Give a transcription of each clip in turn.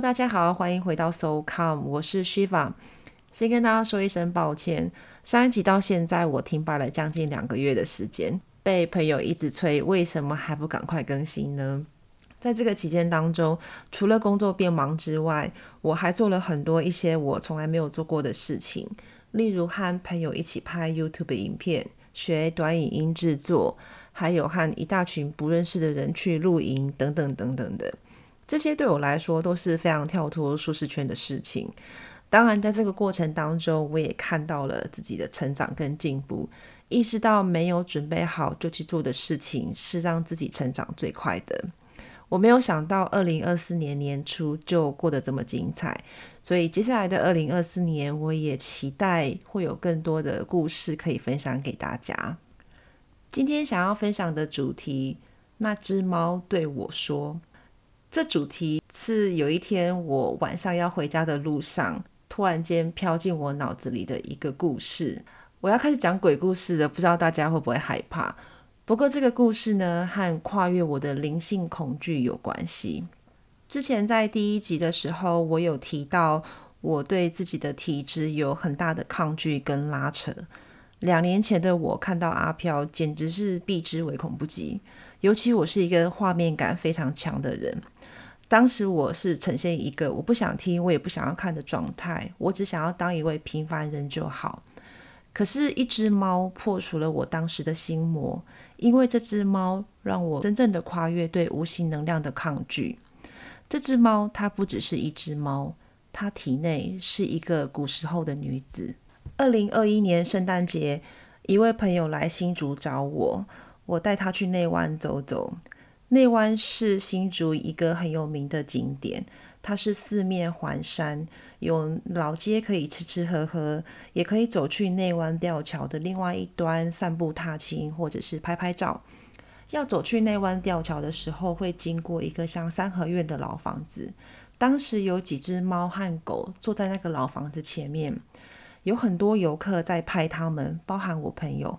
大家好，欢迎回到 So Calm，我是 Shiva。先跟大家说一声抱歉，上一集到现在我停摆了将近两个月的时间，被朋友一直催，为什么还不赶快更新呢？在这个期间当中，除了工作变忙之外，我还做了很多一些我从来没有做过的事情，例如和朋友一起拍 YouTube 影片，学短影音制作，还有和一大群不认识的人去露营，等等等等的。这些对我来说都是非常跳脱舒适圈的事情。当然，在这个过程当中，我也看到了自己的成长跟进步，意识到没有准备好就去做的事情是让自己成长最快的。我没有想到二零二四年年初就过得这么精彩，所以接下来的二零二四年，我也期待会有更多的故事可以分享给大家。今天想要分享的主题，那只猫对我说。这主题是有一天我晚上要回家的路上，突然间飘进我脑子里的一个故事。我要开始讲鬼故事了，不知道大家会不会害怕？不过这个故事呢，和跨越我的灵性恐惧有关系。之前在第一集的时候，我有提到我对自己的体质有很大的抗拒跟拉扯。两年前的我看到阿飘，简直是避之唯恐不及。尤其我是一个画面感非常强的人，当时我是呈现一个我不想听，我也不想要看的状态，我只想要当一位平凡人就好。可是，一只猫破除了我当时的心魔，因为这只猫让我真正的跨越对无形能量的抗拒。这只猫它不只是一只猫，它体内是一个古时候的女子。二零二一年圣诞节，一位朋友来新竹找我。我带他去内湾走走。内湾是新竹一个很有名的景点，它是四面环山，有老街可以吃吃喝喝，也可以走去内湾吊桥的另外一端散步踏青，或者是拍拍照。要走去内湾吊桥的时候，会经过一个像三合院的老房子。当时有几只猫和狗坐在那个老房子前面，有很多游客在拍它们，包含我朋友。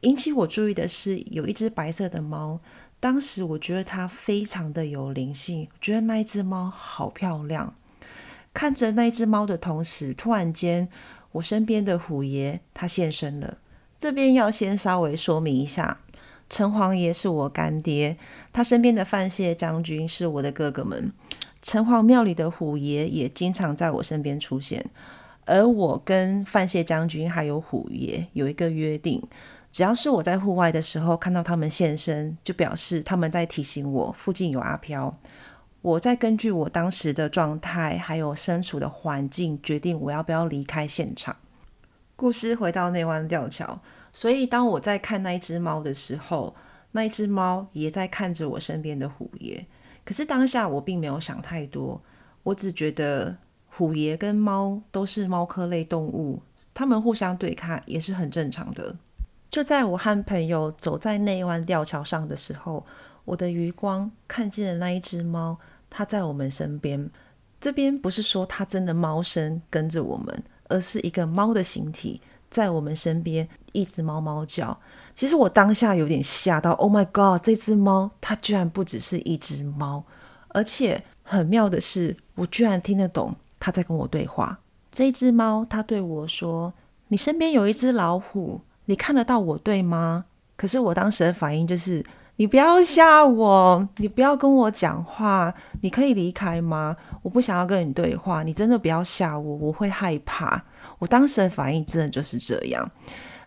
引起我注意的是，有一只白色的猫。当时我觉得它非常的有灵性，觉得那一只猫好漂亮。看着那一只猫的同时，突然间，我身边的虎爷他现身了。这边要先稍微说明一下，城隍爷是我干爹，他身边的范谢将军是我的哥哥们。城隍庙里的虎爷也经常在我身边出现，而我跟范谢将军还有虎爷有一个约定。只要是我在户外的时候看到他们现身，就表示他们在提醒我附近有阿飘。我在根据我当时的状态还有身处的环境，决定我要不要离开现场。故事回到内湾吊桥，所以当我在看那一只猫的时候，那一只猫也在看着我身边的虎爷。可是当下我并没有想太多，我只觉得虎爷跟猫都是猫科类动物，它们互相对抗也是很正常的。就在我和朋友走在内湾吊桥上的时候，我的余光看见了那一只猫，它在我们身边。这边不是说它真的猫身跟着我们，而是一个猫的形体在我们身边一直猫猫叫。其实我当下有点吓到，Oh my god！这只猫它居然不只是一只猫，而且很妙的是，我居然听得懂它在跟我对话。这只猫它对我说：“你身边有一只老虎。”你看得到我对吗？可是我当时的反应就是，你不要吓我，你不要跟我讲话，你可以离开吗？我不想要跟你对话，你真的不要吓我，我会害怕。我当时的反应真的就是这样。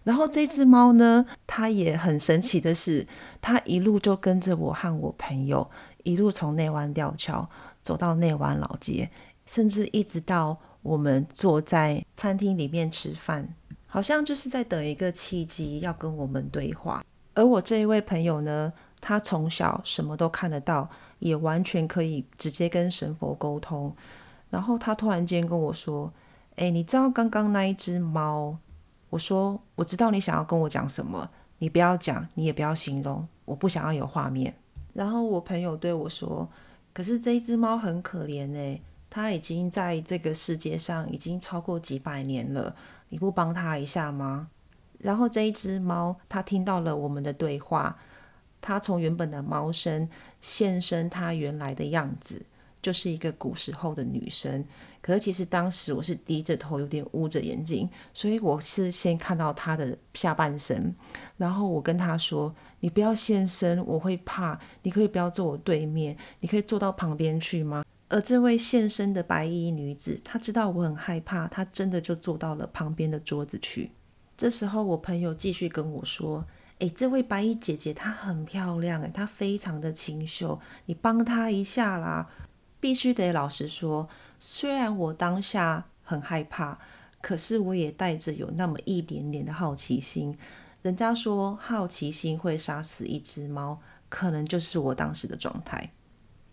然后这只猫呢，它也很神奇的是，它一路就跟着我和我朋友，一路从内湾吊桥走到内湾老街，甚至一直到我们坐在餐厅里面吃饭。好像就是在等一个契机，要跟我们对话。而我这一位朋友呢，他从小什么都看得到，也完全可以直接跟神佛沟通。然后他突然间跟我说：“哎，你知道刚刚那一只猫？”我说：“我知道你想要跟我讲什么，你不要讲，你也不要形容，我不想要有画面。”然后我朋友对我说：“可是这一只猫很可怜哎，它已经在这个世界上已经超过几百年了。”你不帮他一下吗？然后这一只猫，它听到了我们的对话，它从原本的猫身现身它原来的样子，就是一个古时候的女生。可是其实当时我是低着头，有点捂着眼睛，所以我是先看到她的下半身。然后我跟她说：“你不要现身，我会怕。你可以不要坐我对面，你可以坐到旁边去吗？”而这位现身的白衣女子，她知道我很害怕，她真的就坐到了旁边的桌子去。这时候我朋友继续跟我说。哎，这位白衣姐姐她很漂亮，哎，她非常的清秀，你帮她一下啦。必须得老实说，虽然我当下很害怕，可是我也带着有那么一点点的好奇心。人家说好奇心会杀死一只猫，可能就是我当时的状态。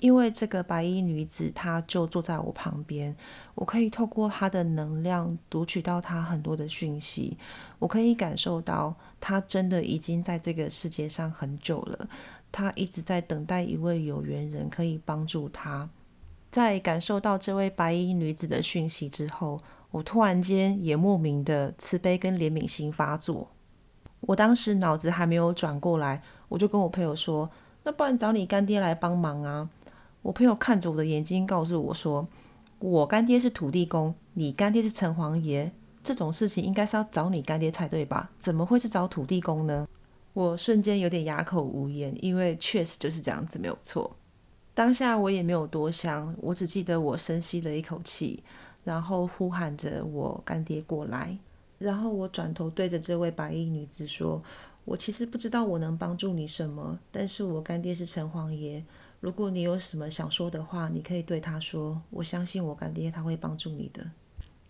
因为这个白衣女子，她就坐在我旁边，我可以透过她的能量读取到她很多的讯息，我可以感受到她真的已经在这个世界上很久了，她一直在等待一位有缘人可以帮助她。在感受到这位白衣女子的讯息之后，我突然间也莫名的慈悲跟怜悯心发作。我当时脑子还没有转过来，我就跟我朋友说：“那不然找你干爹来帮忙啊。”我朋友看着我的眼睛，告诉我说：“我干爹是土地公，你干爹是城隍爷，这种事情应该是要找你干爹才对吧？怎么会是找土地公呢？”我瞬间有点哑口无言，因为确实就是这样子，没有错。当下我也没有多想，我只记得我深吸了一口气，然后呼喊着我干爹过来，然后我转头对着这位白衣女子说：“我其实不知道我能帮助你什么，但是我干爹是城隍爷。”如果你有什么想说的话，你可以对他说。我相信我干爹他会帮助你的。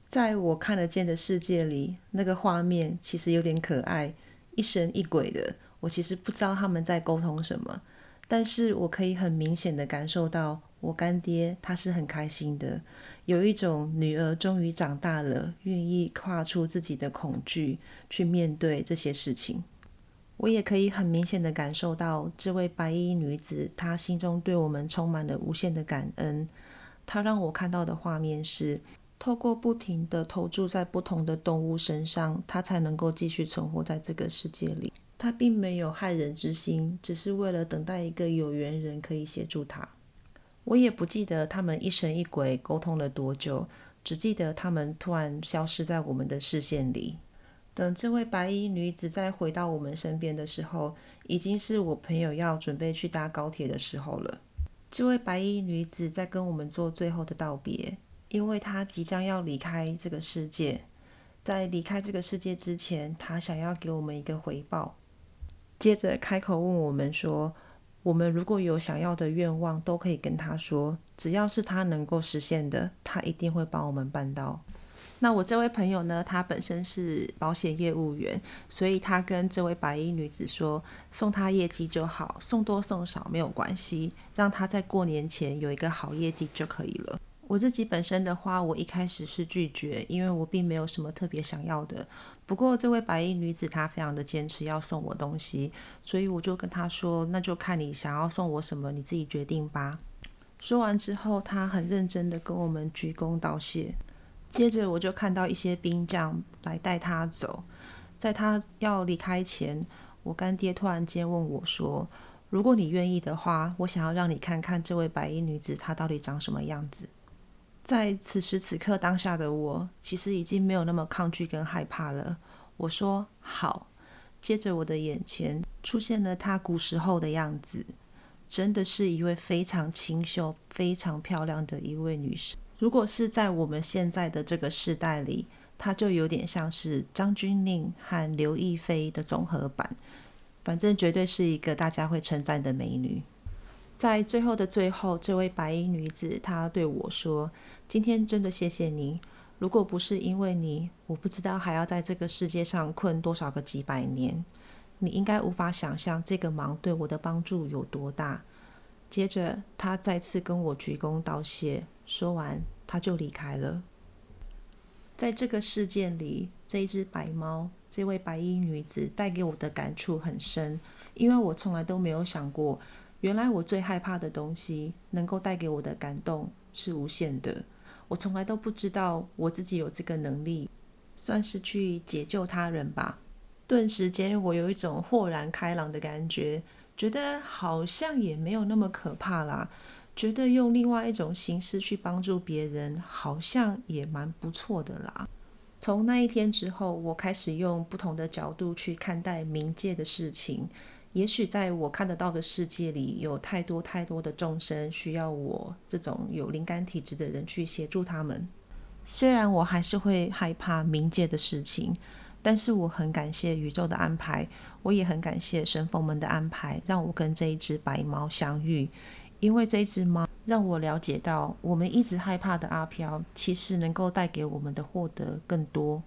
在我看得见的世界里，那个画面其实有点可爱，一神一鬼的。我其实不知道他们在沟通什么，但是我可以很明显的感受到，我干爹他是很开心的，有一种女儿终于长大了，愿意跨出自己的恐惧去面对这些事情。我也可以很明显的感受到，这位白衣女子她心中对我们充满了无限的感恩。她让我看到的画面是，透过不停的投注在不同的动物身上，她才能够继续存活在这个世界里。她并没有害人之心，只是为了等待一个有缘人可以协助她。我也不记得他们一神一鬼沟通了多久，只记得他们突然消失在我们的视线里。等这位白衣女子再回到我们身边的时候，已经是我朋友要准备去搭高铁的时候了。这位白衣女子在跟我们做最后的道别，因为她即将要离开这个世界。在离开这个世界之前，她想要给我们一个回报。接着开口问我们说：“我们如果有想要的愿望，都可以跟她说，只要是她能够实现的，她一定会帮我们办到。”那我这位朋友呢？他本身是保险业务员，所以他跟这位白衣女子说，送他业绩就好，送多送少没有关系，让他在过年前有一个好业绩就可以了。我自己本身的话，我一开始是拒绝，因为我并没有什么特别想要的。不过这位白衣女子她非常的坚持要送我东西，所以我就跟她说，那就看你想要送我什么，你自己决定吧。说完之后，她很认真的跟我们鞠躬道谢。接着我就看到一些兵将来带他走，在他要离开前，我干爹突然间问我说：“如果你愿意的话，我想要让你看看这位白衣女子她到底长什么样子。”在此时此刻当下的我，其实已经没有那么抗拒跟害怕了。我说：“好。”接着我的眼前出现了她古时候的样子，真的是一位非常清秀、非常漂亮的一位女士。如果是在我们现在的这个时代里，她就有点像是张钧甯和刘亦菲的综合版，反正绝对是一个大家会称赞的美女。在最后的最后，这位白衣女子她对我说：“今天真的谢谢你，如果不是因为你，我不知道还要在这个世界上困多少个几百年。你应该无法想象这个忙对我的帮助有多大。”接着，她再次跟我鞠躬道谢。说完，他就离开了。在这个事件里，这一只白猫，这位白衣女子带给我的感触很深，因为我从来都没有想过，原来我最害怕的东西能够带给我的感动是无限的。我从来都不知道我自己有这个能力，算是去解救他人吧。顿时间，我有一种豁然开朗的感觉，觉得好像也没有那么可怕啦。觉得用另外一种形式去帮助别人，好像也蛮不错的啦。从那一天之后，我开始用不同的角度去看待冥界的事情。也许在我看得到的世界里，有太多太多的众生需要我这种有灵感体质的人去协助他们。虽然我还是会害怕冥界的事情，但是我很感谢宇宙的安排，我也很感谢神佛们的安排，让我跟这一只白猫相遇。因为这只猫让我了解到，我们一直害怕的阿飘，其实能够带给我们的获得更多。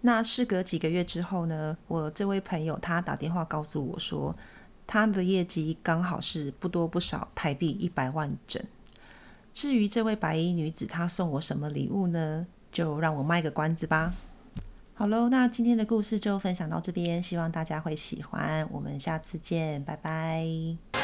那事隔几个月之后呢？我这位朋友他打电话告诉我说，他的业绩刚好是不多不少台币一百万整。至于这位白衣女子她送我什么礼物呢？就让我卖个关子吧。好喽，那今天的故事就分享到这边，希望大家会喜欢。我们下次见，拜拜。